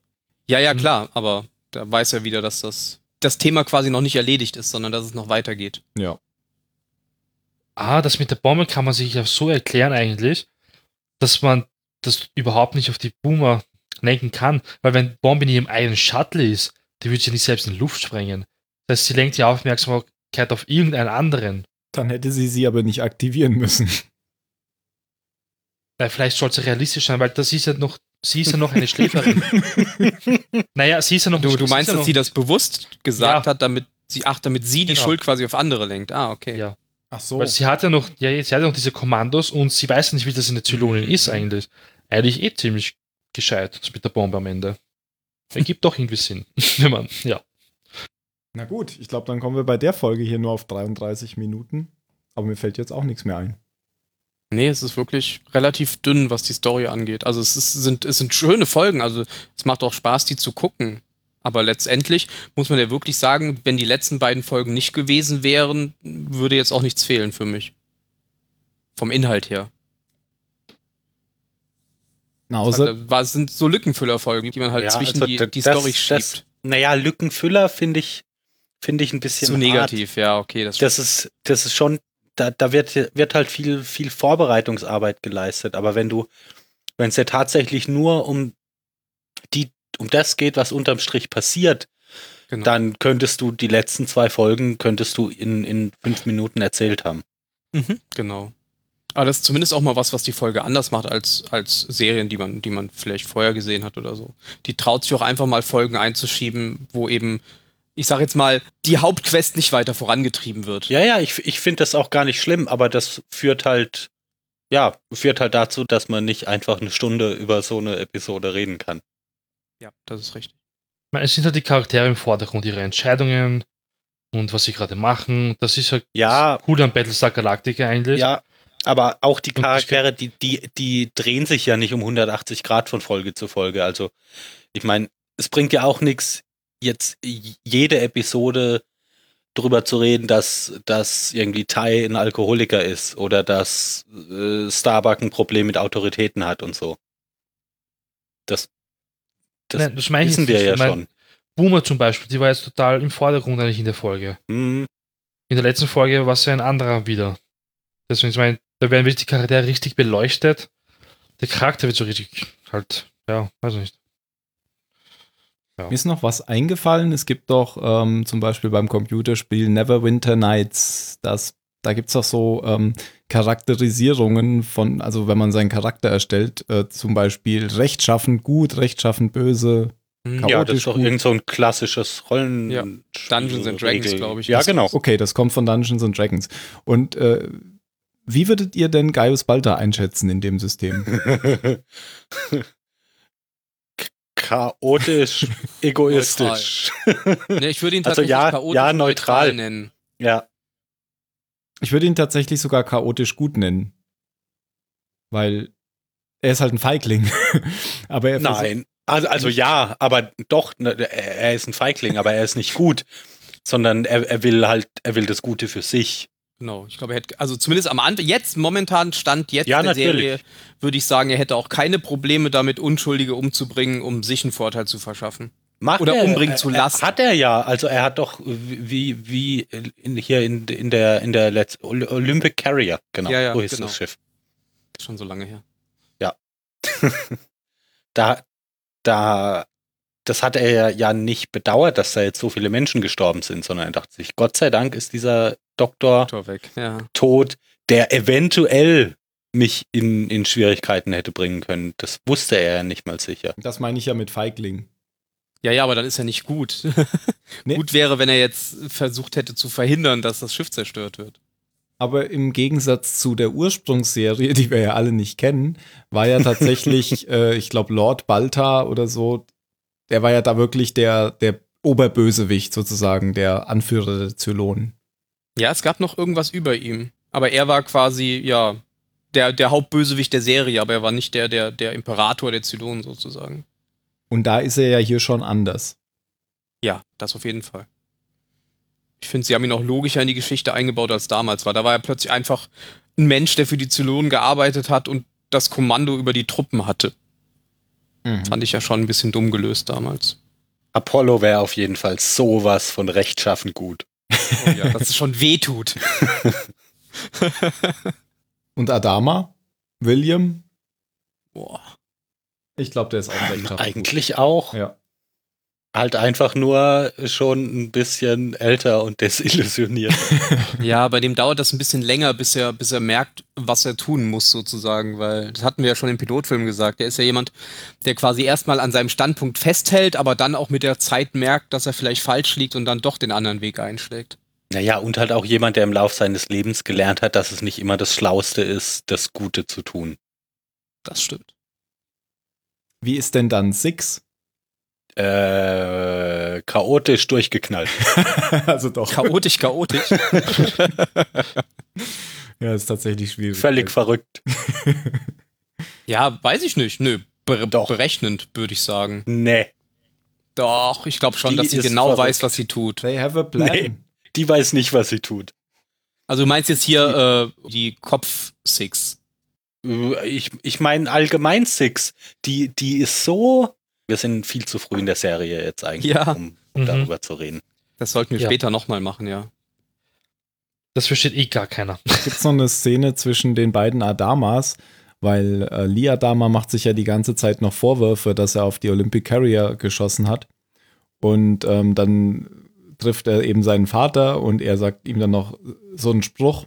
Ja, ja, Mhm. klar, aber da weiß er wieder, dass das, das Thema quasi noch nicht erledigt ist, sondern dass es noch weitergeht. Ja. Ah, das mit der Bombe kann man sich ja so erklären eigentlich, dass man das überhaupt nicht auf die Boomer lenken kann. Weil wenn Bombe in ihrem eigenen Shuttle ist, die würde sie nicht selbst in die Luft sprengen. Das heißt, sie lenkt die Aufmerksamkeit auf irgendeinen anderen. Dann hätte sie sie aber nicht aktivieren müssen. Weil vielleicht soll sie realistisch sein, weil das ist ja noch, sie ist ja noch eine Schläferin. [laughs] naja, sie ist ja noch Du, du meinst, ja dass sie das bewusst gesagt Ja. hat, damit sie, ach, damit sie die Genau. Schuld quasi auf andere lenkt. Ah, okay. Ja. Ach so. Weil sie hat ja noch, ja, sie hat ja noch diese Kommandos und sie weiß nicht, wie das in der Zylonin ist eigentlich. Eigentlich eh ziemlich gescheit, das mit der Bombe am Ende. Ergibt doch irgendwie Sinn, [laughs] wenn man, ja. Na gut, ich glaube, dann kommen wir bei der Folge hier nur auf 33 Minuten. Aber mir fällt jetzt auch nichts mehr ein. Nee, es ist wirklich relativ dünn, was die Story angeht. Also es, ist, sind, es sind schöne Folgen, also es macht auch Spaß, die zu gucken. Aber letztendlich muss man ja wirklich sagen, wenn die letzten beiden Folgen nicht gewesen wären, würde jetzt auch nichts fehlen für mich. Vom Inhalt her. Na, außer, Also, war, es sind so Lückenfüllerfolgen, die man halt Ja, zwischen also die, die das- Story das- schiebt. Naja, Lückenfüller finde ich, finde ich ein bisschen Zu hart. negativ, ja, okay. Das, Das ist, das ist schon, da, da wird, wird halt viel, viel Vorbereitungsarbeit geleistet. Aber wenn du, wenn es ja tatsächlich nur um die, um das geht, was unterm Strich passiert, genau. dann könntest du die letzten zwei Folgen könntest du in, in fünf Minuten erzählt haben. Mhm, genau. Aber das ist zumindest auch mal was, was die Folge anders macht als, als Serien, die man, die man vielleicht vorher gesehen hat oder so. Die traut sich auch einfach mal Folgen einzuschieben, wo eben, ich sag jetzt mal, die Hauptquest nicht weiter vorangetrieben wird. Ja, ja, ich, ich finde das auch gar nicht schlimm, aber das führt halt, ja, führt halt dazu, dass man nicht einfach eine Stunde über so eine Episode reden kann. Ja, das ist richtig. Ich meine, Es sind halt die Charaktere im Vordergrund, ihre Entscheidungen und was sie gerade machen. Das ist halt Ja, das Coole an Battlestar Galactica eigentlich. Ja, aber auch die Charaktere, die, die, die drehen sich ja nicht um 180 Grad von Folge zu Folge. Also, ich meine, es bringt ja auch nichts, jetzt jede Episode drüber zu reden, dass, dass irgendwie Tai ein Alkoholiker ist oder dass äh, Starbuck ein Problem mit Autoritäten hat und so. Das, das Nein, das wissen wir ja schon. Boomer zum Beispiel, die war jetzt total im Vordergrund eigentlich in der Folge. Hm, In der letzten Folge war es ja ein anderer wieder. Deswegen, ich meine, da werden wirklich die Charaktere richtig beleuchtet. Der Charakter wird so richtig halt, ja, weiß nicht. Mir ist noch was eingefallen. Es gibt doch ähm, zum Beispiel beim Computerspiel Neverwinter Nights, das, da gibt es doch so ähm, Charakterisierungen von, also wenn man seinen Charakter erstellt, äh, zum Beispiel rechtschaffend gut, rechtschaffend böse. Hm, Chaotisch ja, das ist doch irgend so ein klassisches Rollen. Ja, Dungeons and Dragons, glaube ich. Ja, genau. Okay, das kommt von Dungeons and Dragons. Und äh, wie würdet ihr denn Gaius Balta einschätzen in dem System? [laughs] Chaotisch, [laughs] egoistisch. Ne, ich würde ihn [laughs] Also tatsächlich ja- chaotisch ja, neutral. nennen. ja, Ich würde ihn tatsächlich sogar chaotisch gut nennen. Weil er ist halt ein Feigling. [laughs] Aber er nein. Also, also ja, aber doch, ne, er er ist ein Feigling, aber er ist nicht gut, sondern er, er will halt, er will das Gute für sich. Genau, ich glaube, er hätte, also zumindest am Anfang, jetzt momentan stand jetzt Ja, der natürlich. Serie, würde ich sagen, er hätte auch keine Probleme damit, Unschuldige umzubringen, um sich einen Vorteil zu verschaffen. Macht Oder er, umbringen zu er- lassen. Hat er ja. Also er hat doch wie, wie in, hier in, in der in der Letz Oly- Olympic Carrier, genau, Ja, ja, so hieß genau. das Schiff. Ist schon so lange her. [laughs] Da, da, das hat er ja- ja nicht bedauert, dass da jetzt so viele Menschen gestorben sind, sondern er dachte sich, Gott sei Dank ist dieser Doktor Tor weg. Ja. tot, der eventuell mich in, in Schwierigkeiten hätte bringen können. Das wusste er ja nicht mal sicher. Das meine ich ja mit Feigling. ja, ja, aber dann ist er nicht gut. [laughs] Nee. Gut wäre, wenn er jetzt versucht hätte zu verhindern, dass das Schiff zerstört wird. Aber im Gegensatz zu der Ursprungsserie, die wir ja alle nicht kennen, war ja tatsächlich, [laughs] äh, ich glaube, Lord Balta oder so, der war ja da wirklich der, der Oberbösewicht sozusagen, der Anführer der Zylonen. Ja, es gab noch irgendwas über ihm. Aber er war quasi, ja, der, der Hauptbösewicht der Serie, aber er war nicht der, der, der Imperator der Zylonen sozusagen. Und da ist er ja hier schon anders. Ja, das auf jeden Fall. Ich finde, sie haben ihn auch logischer in die Geschichte eingebaut als damals, weil da war er plötzlich einfach ein Mensch, der für die Zylonen gearbeitet hat und das Kommando über die Truppen hatte. Fand ich ja schon ein bisschen dumm gelöst damals. Apollo wäre auf jeden Fall sowas von rechtschaffen gut. Oh ja, dass es schon weh tut. Und Adama? William? Boah. Ich glaube, der ist auch scharf. Eigentlich auch. Ja. Halt einfach nur schon ein bisschen älter und desillusioniert. [laughs] Ja, bei dem dauert das ein bisschen länger, bis er, bis er merkt, was er tun muss, sozusagen, weil das hatten wir ja schon im Pilotfilm gesagt. Der ist ja jemand, der quasi erstmal an seinem Standpunkt festhält, aber dann auch mit der Zeit merkt, dass er vielleicht falsch liegt und dann doch den anderen Weg einschlägt. naja, und halt auch jemand, der im Lauf seines Lebens gelernt hat, dass es nicht immer das Schlauste ist, das Gute zu tun. Das stimmt. Wie ist denn dann Six? Äh, chaotisch durchgeknallt. [laughs] also doch. Chaotisch, chaotisch. [laughs] Ja, ist tatsächlich schwierig. Völlig verrückt. [laughs] ja, weiß ich nicht. Nö, be Doch. berechnend, würde ich sagen. Nee. Doch, ich glaube schon, Die dass sie genau verrückt. weiß, was sie tut. They have a plan. Nee. Die weiß nicht, was sie tut. Also du meinst jetzt hier äh, die Kopf-Six. Ich, ich meine allgemein Six, die, die ist so. Wir sind viel zu früh in der Serie jetzt eigentlich, Ja. um Mhm. darüber zu reden. Das sollten wir Ja. später nochmal machen, ja. Das versteht eh gar keiner. gibt es noch eine Szene zwischen den beiden Adamas, weil äh, Lee Adama macht sich ja die ganze Zeit noch Vorwürfe, dass er auf die Olympic Carrier geschossen hat. Und ähm, dann trifft er eben seinen Vater und er sagt ihm dann noch so einen Spruch.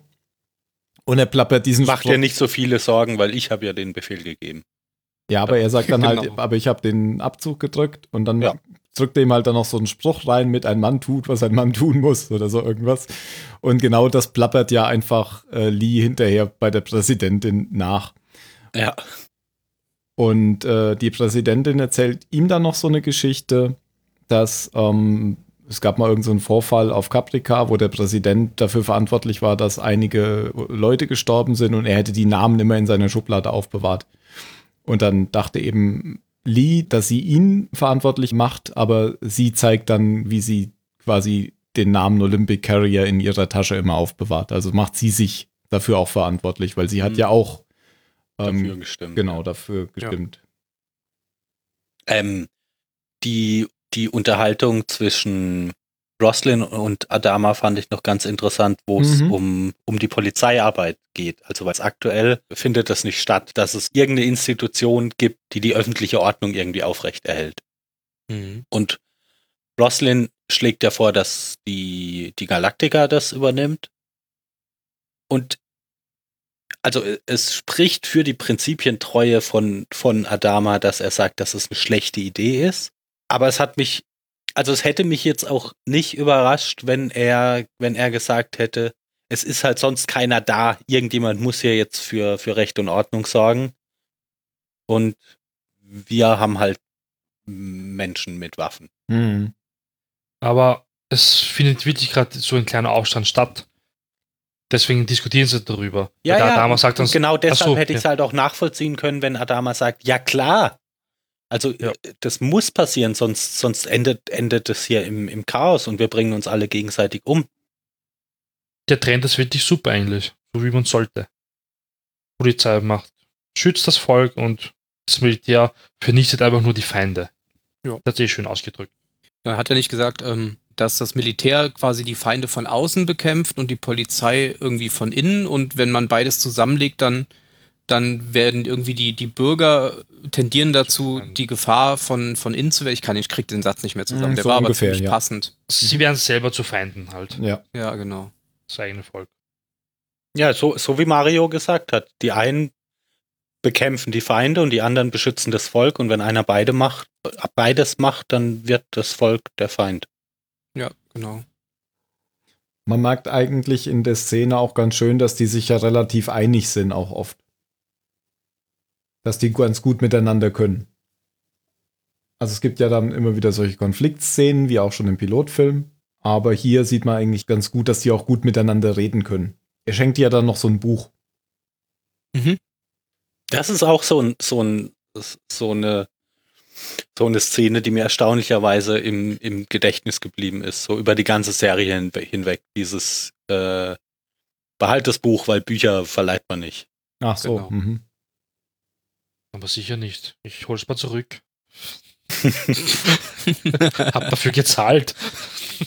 Und er plappert diesen Macht Spruch. dir nicht so viele Sorgen, weil ich habe ja den Befehl gegeben. Ja, aber er sagt dann [laughs] halt, Genau. aber ich habe den Abzug gedrückt und dann Ja. drückt er ihm halt dann noch so einen Spruch rein mit ein Mann tut, was ein Mann tun muss oder so irgendwas. Und genau das plappert ja einfach äh, Lee hinterher bei der Präsidentin nach. Ja. Und äh, die Präsidentin erzählt ihm dann noch so eine Geschichte, dass ähm, es gab mal irgendeinen so einen Vorfall auf Caprica, wo der Präsident dafür verantwortlich war, dass einige Leute gestorben sind und er hätte die Namen immer in seiner Schublade aufbewahrt. Und dann dachte eben Lee, dass sie ihn verantwortlich macht, aber sie zeigt dann, wie sie quasi den Namen Olympic Carrier in ihrer Tasche immer aufbewahrt. Also macht sie sich dafür auch verantwortlich, weil sie hat Mhm. ja auch Dafür ähm, gestimmt. genau dafür gestimmt. Ähm, die die Unterhaltung zwischen Roslin und Adama fand ich noch ganz interessant, wo es Mhm. um, um die Polizeiarbeit geht. Also weil es aktuell findet das nicht statt, dass es irgendeine Institution gibt, die die öffentliche Ordnung irgendwie aufrechterhält. Mhm. Und Roslin schlägt ja vor, dass die, die Galaktika das übernimmt. Und also äh, es spricht für die Prinzipientreue von, von Adama, dass er sagt, dass es eine schlechte Idee ist. Aber es hat mich, also es hätte mich jetzt auch nicht überrascht, wenn er, wenn er gesagt hätte, es ist halt sonst keiner da. Irgendjemand muss hier jetzt für, für Recht und Ordnung sorgen. Und wir haben halt Menschen mit Waffen. Mhm. Aber es findet wirklich gerade so ein kleiner Aufstand statt. Deswegen diskutieren sie darüber. Weil der Adama sagt und genau deshalb so, hätte ich es ja. halt auch nachvollziehen können, wenn Adama sagt, ja klar. Also Ja. äh, das muss passieren, sonst, sonst endet, endet es hier im, im Chaos und wir bringen uns alle gegenseitig um. der Trend ist wirklich super eigentlich. So wie man sollte. Polizei macht, schützt das Volk und das Militär vernichtet einfach nur die Feinde. Ja. Das ist eh schön ausgedrückt. Er hat ja nicht gesagt, ähm, dass das Militär quasi die Feinde von außen bekämpft und die Polizei irgendwie von innen und wenn man beides zusammenlegt, dann, dann werden irgendwie die, die Bürger tendieren dazu, die Gefahr von, von innen zu werden. Ich kann, ich krieg den Satz nicht mehr zusammen. Mm, Der so war aber ungefähr, ziemlich ja. passend. Sie werden selber zu Feinden halt. Ja. Ja, genau. Das eigene Volk. Ja, so, so wie Mario gesagt hat. Die einen bekämpfen die Feinde und die anderen beschützen das Volk und wenn einer beide macht, beides macht, dann wird das Volk der Feind. Ja, genau. Man merkt eigentlich in der Szene auch ganz schön, dass die sich ja relativ einig sind, auch oft. Dass die ganz gut miteinander können. Also es gibt ja dann immer wieder solche Konfliktszenen, wie auch schon im Pilotfilm. Aber hier sieht man eigentlich ganz gut, dass die auch gut miteinander reden können. Er schenkt ihr dann noch so ein Buch. Das ist auch so ein, so ein, so eine, so eine Szene, die mir erstaunlicherweise im, im Gedächtnis geblieben ist, so über die ganze Serie hin, hinweg. Dieses äh, Behalt das Buch, weil Bücher verleiht man nicht. Ach so. Genau. Mhm. Aber sicher nicht. Ich hol's mal zurück. [laughs] Hab dafür gezahlt.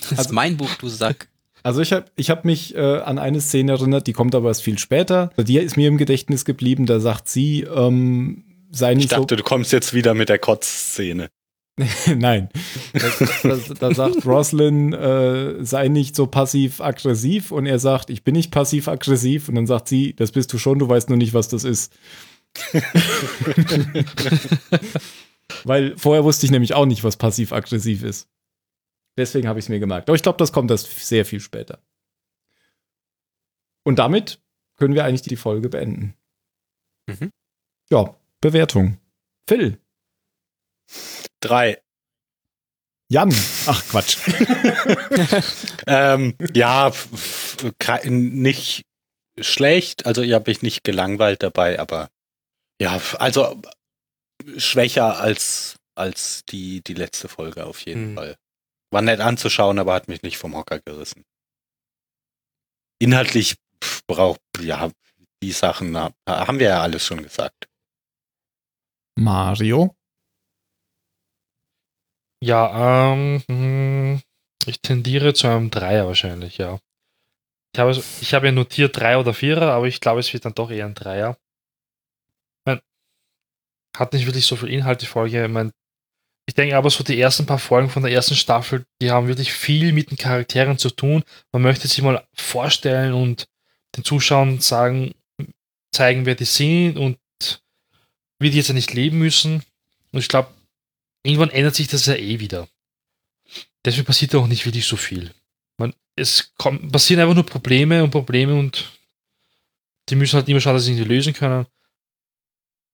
Das ist mein Buch, du Sack. Also ich habe ich hab mich äh, an eine Szene erinnert, die kommt aber erst viel später. Die ist mir im Gedächtnis geblieben. Da sagt sie, ähm, sei Ich nicht so dachte, du kommst jetzt wieder mit der Kotzszene. [laughs] Nein. Da, da, da sagt Roslyn, äh, sei nicht so passiv-aggressiv und er sagt, ich bin nicht passiv-aggressiv und dann sagt sie, das bist du schon, du weißt nur nicht, was das ist. [laughs] Weil vorher wusste ich nämlich auch nicht, was passiv-aggressiv ist. Deswegen habe ich es mir gemerkt. Aber ich glaube, das kommt erst sehr viel später. Und damit können wir eigentlich die Folge beenden. Mhm. Ja, Bewertung. Phil. Drei. Jan. Ach, Quatsch. [laughs] [laughs] Ähm, ja, nicht schlecht. Also ich habe mich nicht gelangweilt dabei, aber ja, also schwächer als, als die, die letzte Folge auf jeden Hm. Fall. War nett anzuschauen, aber hat mich nicht vom Hocker gerissen. Inhaltlich braucht, ja, die Sachen ha- haben wir ja alles schon gesagt. Mario. Ja, ähm, hm, ich tendiere zu einem Dreier wahrscheinlich, ja. Ich habe, ich habe ja notiert Drei oder Vierer, aber ich glaube, es wird dann doch eher ein Dreier. Hat nicht wirklich so viel Inhalt, die Folge. Ich, mein, ich denke aber so die ersten paar Folgen von der ersten Staffel, die haben wirklich viel mit den Charakteren zu tun. Man möchte sich mal vorstellen und den Zuschauern sagen, zeigen, wer die sind und wie die jetzt ja nicht leben müssen. Und ich glaube, irgendwann ändert sich das ja eh wieder. Deswegen passiert auch nicht wirklich so viel. Man, es kommt, passieren einfach nur Probleme und Probleme und die müssen halt immer schauen, dass sie irgendwie lösen können.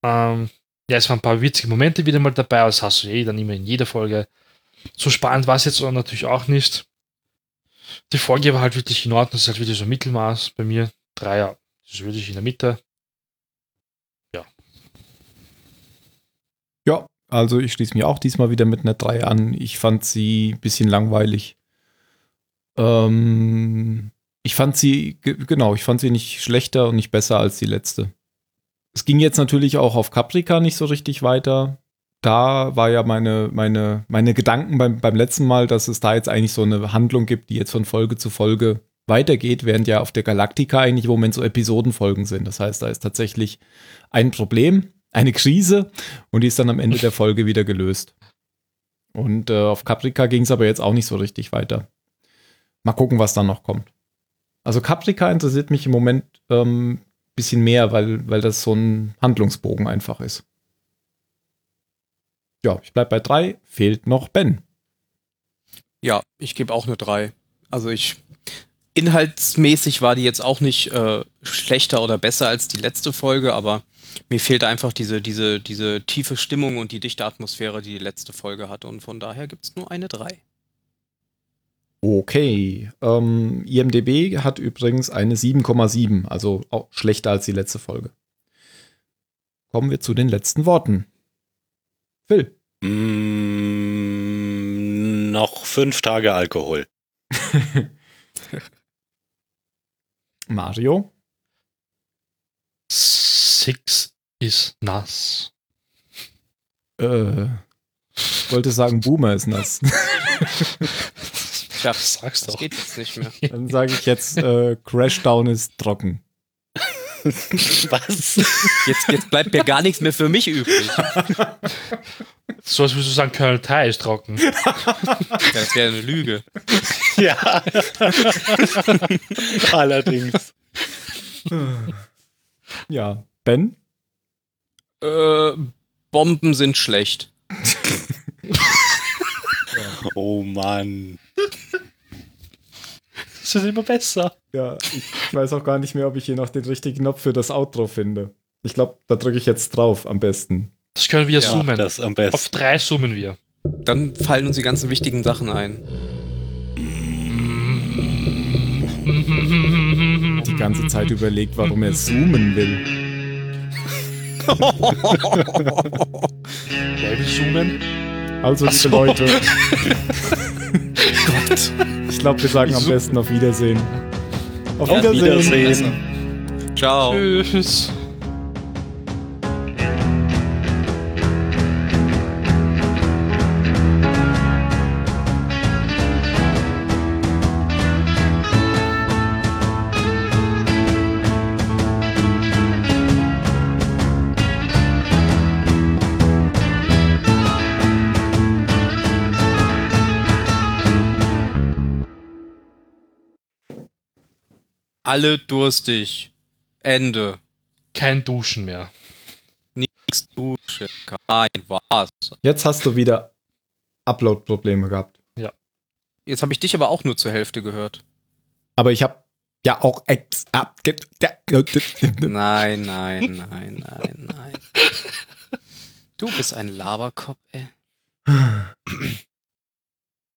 Ähm, ja, es waren ein paar witzige Momente wieder mal dabei, das hast du eh dann immer in jeder Folge. So spannend war es jetzt natürlich auch nicht. Die Folge war halt wirklich in Ordnung, das ist halt wirklich so ein Mittelmaß bei mir. Dreier, das ist wirklich in der Mitte. Ja, also ich schließe mich auch diesmal wieder mit einer 3 an. Ich fand sie ein bisschen langweilig. Ähm, ich fand sie, ge- genau, ich fand sie nicht schlechter und nicht besser als die letzte. Es ging jetzt natürlich auch auf Caprica nicht so richtig weiter. da war ja meine, meine, meine Gedanken beim, beim letzten Mal, dass es da jetzt eigentlich so eine Handlung gibt, die jetzt von Folge zu Folge weitergeht, während ja auf der Galaktika eigentlich im Moment so Episodenfolgen sind. Das heißt, da ist tatsächlich ein Problem, eine Krise und die ist dann am Ende der Folge wieder gelöst. Und äh, auf Caprica ging es aber jetzt auch nicht so richtig weiter. Mal gucken, was dann noch kommt. Also Caprica interessiert mich im Moment ähm, bisschen mehr, weil, weil das so ein Handlungsbogen einfach ist. Ja, ich bleib bei drei. Fehlt noch Ben. Ja, ich gebe auch eine drei. Also ich inhaltsmäßig war die jetzt auch nicht äh, schlechter oder besser als die letzte Folge, aber mir fehlt einfach diese, diese, diese tiefe Stimmung und die dichte Atmosphäre, die die letzte Folge hatte. Und von daher gibt es nur eine 3. Okay. Ähm, IMDB hat übrigens eine 7,7, also auch schlechter als die letzte Folge. Kommen wir zu den letzten Worten. Phil. Mm, noch fünf Tage Alkohol. [laughs] Mario. Six ist nass. Äh, ich wollte sagen, Boomer ist nass. [laughs] Tja, [laughs] Sag's das doch. geht jetzt nicht mehr. [laughs] Dann sage ich jetzt, äh, Crashdown ist trocken. [laughs] Was? Jetzt, jetzt bleibt mir gar nichts mehr für mich übrig. So als würdest du sagen, Colonel Thai ist trocken. Ja, das wäre eine Lüge. ja. Allerdings. Ja, Ben. Äh, Bomben sind schlecht. Oh Mann. Wird immer besser. Ja, ich weiß auch gar nicht mehr, ob ich hier noch den richtigen Knopf für das Outro finde. Ich glaube, da drücke ich jetzt drauf am besten. Das können wir Ja, zoomen. Das am Auf besten. drei zoomen wir. Dann fallen uns die ganzen wichtigen Sachen ein. Die ganze Zeit überlegt, warum er zoomen will. [laughs] Wer will zoomen? Also, liebe so. Leute. [laughs] Ich glaube, wir sagen am besten auf Wiedersehen. Auf Auf Wiedersehen. Wiedersehen. Ciao. Tschüss. Alle durstig. Ende. Kein Duschen mehr. Nix Dusche. Kein Wasser. Jetzt hast du wieder Upload-Probleme gehabt. Jetzt habe ich dich aber auch nur zur Hälfte gehört. Aber ich habe ja auch ex abge Nein, nein, nein, nein, nein. Du bist ein Laberkopf, ey. [laughs]